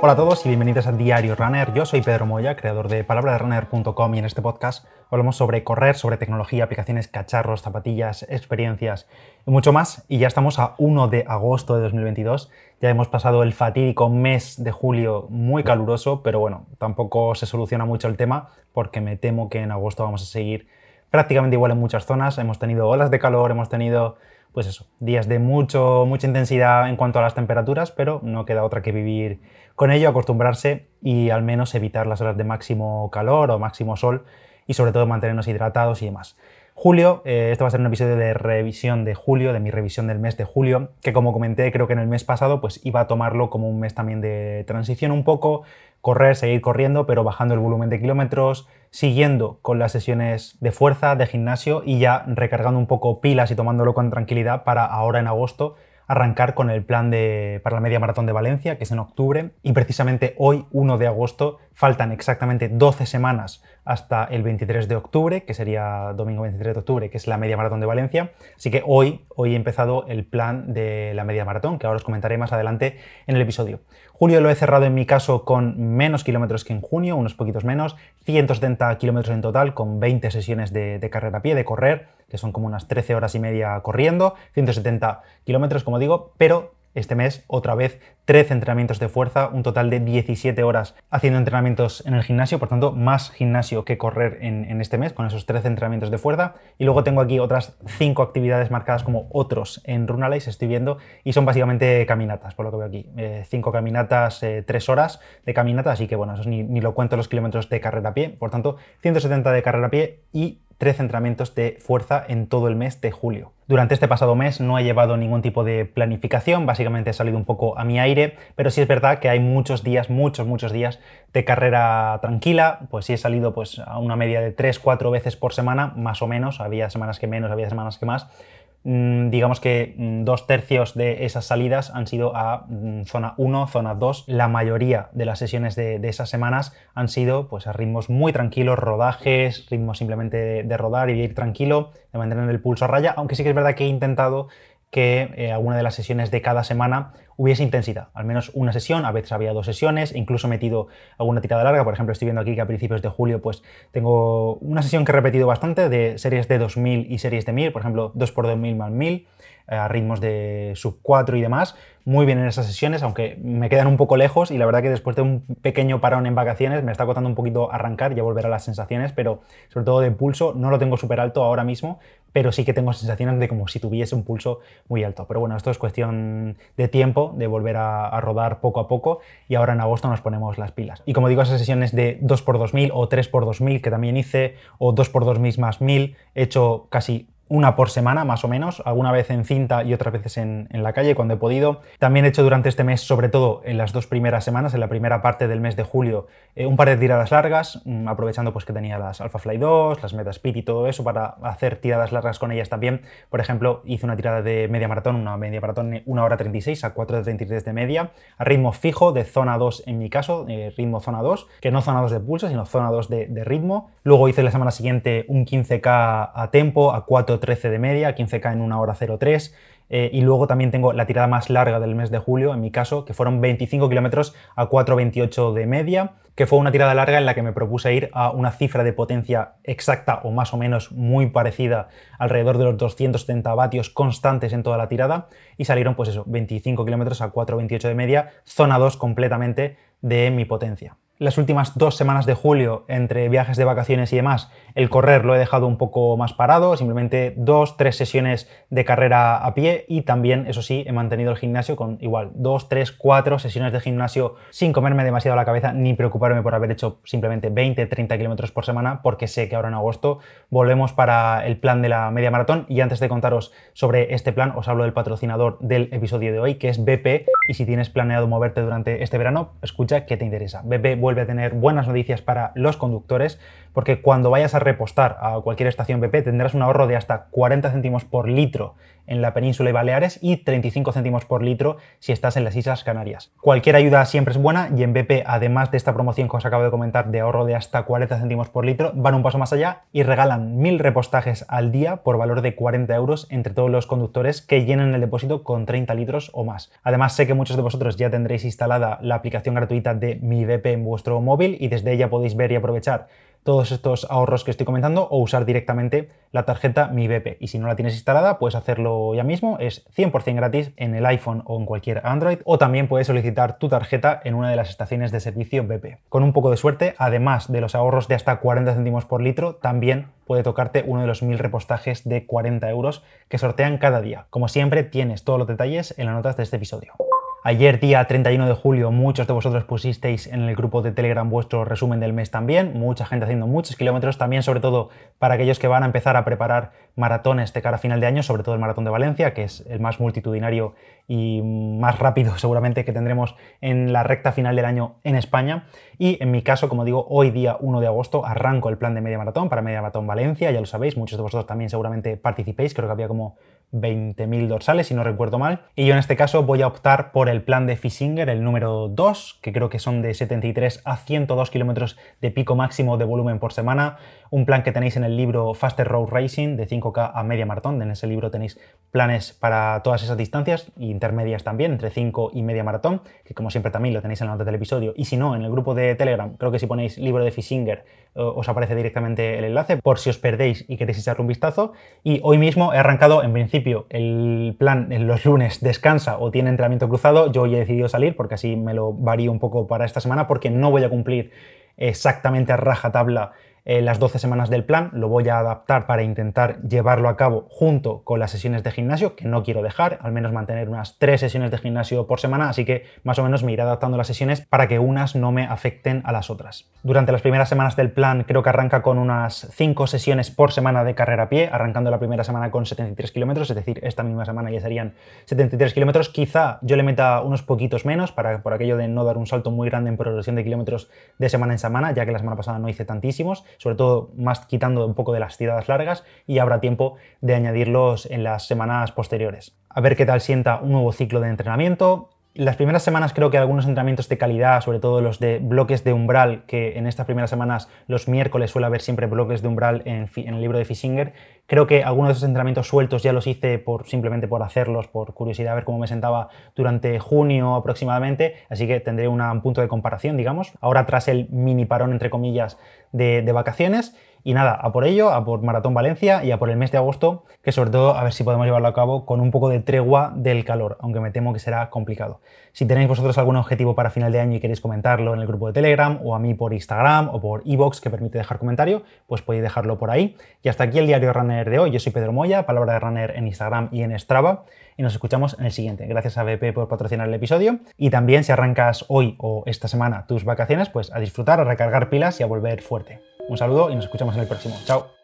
Hola a todos y bienvenidos a Diario Runner. Yo soy Pedro Moya, creador de palabraderunner.com y en este podcast hablamos sobre correr, sobre tecnología, aplicaciones, cacharros, zapatillas, experiencias y mucho más. Y ya estamos a 1 de agosto de 2022. Ya hemos pasado el fatídico mes de julio muy caluroso, pero bueno, tampoco se soluciona mucho el tema porque me temo que en agosto vamos a seguir prácticamente igual en muchas zonas. Hemos tenido olas de calor, hemos tenido pues eso, días de mucho, mucha intensidad en cuanto a las temperaturas, pero no queda otra que vivir con ello, acostumbrarse y al menos evitar las horas de máximo calor o máximo sol y sobre todo mantenernos hidratados y demás. Julio, eh, esto va a ser un episodio de revisión de julio, de mi revisión del mes de julio, que como comenté creo que en el mes pasado pues iba a tomarlo como un mes también de transición un poco, correr, seguir corriendo, pero bajando el volumen de kilómetros, siguiendo con las sesiones de fuerza, de gimnasio y ya recargando un poco pilas y tomándolo con tranquilidad para ahora en agosto arrancar con el plan de, para la media maratón de Valencia, que es en octubre, y precisamente hoy, 1 de agosto, faltan exactamente 12 semanas hasta el 23 de octubre, que sería domingo 23 de octubre, que es la media maratón de Valencia. Así que hoy, hoy he empezado el plan de la media maratón, que ahora os comentaré más adelante en el episodio. Julio lo he cerrado en mi caso con menos kilómetros que en junio, unos poquitos menos, 170 kilómetros en total, con 20 sesiones de, de carrera a pie, de correr, que son como unas 13 horas y media corriendo, 170 kilómetros, como digo, pero este mes otra vez 13 entrenamientos de fuerza, un total de 17 horas haciendo entrenamientos en el gimnasio, por tanto más gimnasio que correr en, este mes con esos 13 entrenamientos de fuerza. Y luego tengo aquí otras 5 actividades marcadas como otros en Runalize, estoy viendo, y son básicamente caminatas, por lo que veo aquí. 5 eh, caminatas, 3 eh, horas de caminata, así que bueno, eso ni, ni lo cuento los kilómetros de carrera a pie, por tanto 170 de carrera a pie y 13 entrenamientos de fuerza en todo el mes de julio. Durante este pasado mes no he llevado ningún tipo de planificación, básicamente he salido un poco a mi aire, pero sí es verdad que hay muchos días, muchos, muchos días de carrera tranquila, pues sí he salido pues a una media de 3-4 veces por semana, más o menos, había semanas que menos, había semanas que más, digamos que mm, dos tercios de esas salidas han sido a mm, zona 1, zona 2. La mayoría de las sesiones de, esas semanas han sido pues, a ritmos muy tranquilos, rodajes, ritmos simplemente de, rodar y de ir tranquilo, de mantener el pulso a raya, aunque sí que es verdad que he intentado que eh, alguna de las sesiones de cada semana hubiese intensidad, al menos una sesión, a veces había dos sesiones, incluso he metido alguna tirada larga, por ejemplo estoy viendo aquí que a principios de julio pues tengo una sesión que he repetido bastante de series de 2000 y series de 1000, por ejemplo 2x2000 más 1000, a ritmos de sub 4 y demás, muy bien en esas sesiones, aunque me quedan un poco lejos y la verdad que después de un pequeño parón en vacaciones me está costando un poquito arrancar, ya volver a las sensaciones, pero sobre todo de pulso no lo tengo súper alto ahora mismo, pero sí que tengo sensaciones de como si tuviese un pulso muy alto. Pero bueno, esto es cuestión de tiempo, de volver a, rodar poco a poco y ahora en agosto nos ponemos las pilas. Y como digo, esas sesiones de 2x2000 o 3x2000 que también hice, o 2x2000 más 1000, he hecho casi una por semana más o menos, alguna vez en cinta y otras veces en, la calle cuando he podido. También he hecho durante este mes, sobre todo en las dos primeras semanas, en la primera parte del mes de julio, eh, un par de tiradas largas, mm, aprovechando pues que tenía las Alpha Fly 2, las Metaspeed y todo eso para hacer tiradas largas con ellas también. Por ejemplo, hice una tirada de media maratón, una media maratón 1 hora 36 a 4 de 33 de media, a ritmo fijo de zona 2 en mi caso, eh, ritmo zona 2, que no zona 2 de pulso, sino zona 2 de, de ritmo. Luego hice la semana siguiente un 15K a tempo, a 4 13 de media, 15K en 1 hora 03. Eh, y luego también tengo la tirada más larga del mes de julio, en mi caso, que fueron 25 kilómetros a 4,28 de media, que fue una tirada larga en la que me propuse ir a una cifra de potencia exacta o más o menos muy parecida, alrededor de los 270 vatios constantes en toda la tirada, y salieron pues eso, 25 kilómetros a 4,28 de media, zona 2 completamente de mi potencia las últimas dos semanas de julio, entre viajes de vacaciones y demás, el correr lo he dejado un poco más parado, simplemente dos, tres sesiones de carrera a pie y también, eso sí, he mantenido el gimnasio con igual dos, tres, cuatro sesiones de gimnasio sin comerme demasiado la cabeza ni preocuparme por haber hecho simplemente 20, 30 kilómetros por semana, porque sé que ahora en agosto volvemos para el plan de la media maratón. Y antes de contaros sobre este plan, os hablo del patrocinador del episodio de hoy, que es BP. Y si tienes planeado moverte durante este verano, escucha que te interesa. BP vuelve a tener buenas noticias para los conductores, porque cuando vayas a repostar a cualquier estación BP tendrás un ahorro de hasta 40 céntimos por litro en la península y Baleares y 35 céntimos por litro si estás en las Islas Canarias. Cualquier ayuda siempre es buena y en BP, además de esta promoción que os acabo de comentar de ahorro de hasta 40 céntimos por litro, van un paso más allá y regalan mil repostajes al día por valor de 40 euros entre todos los conductores que llenen el depósito con 30 litros o más. Además, sé que muchos de vosotros ya tendréis instalada la aplicación gratuita de Mi BP en vuestro móvil y desde ella podéis ver y aprovechar todos estos ahorros que estoy comentando o usar directamente la tarjeta Mi BP. Y si no la tienes instalada, puedes hacerlo ya mismo. Es 100% gratis en el iPhone o en cualquier Android. O también puedes solicitar tu tarjeta en una de las estaciones de servicio BP. Con un poco de suerte, además de los ahorros de hasta 40 céntimos por litro, también puede tocarte uno de los mil repostajes de 40 euros que sortean cada día. Como siempre, tienes todos los detalles en las notas de este episodio. Ayer, día 31 de julio, muchos de vosotros pusisteis en el grupo de Telegram vuestro resumen del mes también. Mucha gente haciendo muchos kilómetros, también sobre todo para aquellos que van a empezar a preparar maratones de cara a final de año, sobre todo el Maratón de Valencia, que es el más multitudinario y más rápido seguramente que tendremos en la recta final del año en España. Y en mi caso, como digo, hoy día 1 de agosto arranco el plan de media maratón para media maratón Valencia, ya lo sabéis, muchos de vosotros también seguramente participéis, creo que había como 20.000 dorsales, si no recuerdo mal. Y yo en este caso voy a optar por el plan de Fisinger, el número 2, que creo que son de 73 a 102 kilómetros de pico máximo de volumen por semana. Un plan que tenéis en el libro Faster Road Racing, de 5K a media maratón. En ese libro tenéis planes para todas esas distancias, intermedias también, entre 5 y media maratón, que como siempre también lo tenéis en la nota del episodio. Y si no, en el grupo de Telegram, creo que si ponéis libro de Fisinger, os aparece directamente el enlace por si os perdéis y queréis echarle un vistazo. Y hoy mismo he arrancado en principio el plan en los lunes descansa o tiene entrenamiento cruzado, yo hoy he decidido salir porque así me lo varío un poco para esta semana porque no voy a cumplir exactamente a rajatabla eh, las 12 semanas del plan, lo voy a adaptar para intentar llevarlo a cabo junto con las sesiones de gimnasio, que no quiero dejar, al menos mantener unas 3 sesiones de gimnasio por semana, así que más o menos me iré adaptando las sesiones para que unas no me afecten a las otras. Durante las primeras semanas del plan creo que arranca con unas 5 sesiones por semana de carrera a pie, arrancando la primera semana con 73 kilómetros, es decir, esta misma semana ya serían 73 kilómetros, quizá yo le meta unos poquitos menos para, por aquello de no dar un salto muy grande en progresión de kilómetros de semana en semana, ya que la semana pasada no hice tantísimos, sobre todo más quitando un poco de las tiradas largas y habrá tiempo de añadirlos en las semanas posteriores. A ver qué tal sienta un nuevo ciclo de entrenamiento. Las primeras semanas creo que algunos entrenamientos de calidad, sobre todo los de bloques de umbral, que en estas primeras semanas los miércoles suele haber siempre bloques de umbral en, el libro de Fisinger, creo que algunos de esos entrenamientos sueltos ya los hice por, simplemente por hacerlos, por curiosidad, a ver cómo me sentaba durante junio aproximadamente, así que tendré un punto de comparación, digamos. Ahora tras el mini parón, entre comillas, de, de vacaciones, y nada, a por ello, a por Maratón Valencia y a por el mes de agosto, que sobre todo a ver si podemos llevarlo a cabo con un poco de tregua del calor, aunque me temo que será complicado. Si tenéis vosotros algún objetivo para final de año y queréis comentarlo en el grupo de Telegram o a mí por Instagram o por iBox que permite dejar comentario, pues podéis dejarlo por ahí. Y hasta aquí el diario Runner de hoy. Yo soy Pedro Moya, palabra de Runner en Instagram y en Strava. Y nos escuchamos en el siguiente. Gracias a BP por patrocinar el episodio. Y también si arrancas hoy o esta semana tus vacaciones, pues a disfrutar, a recargar pilas y a volver fuerte. Un saludo y nos escuchamos en el próximo. Chao.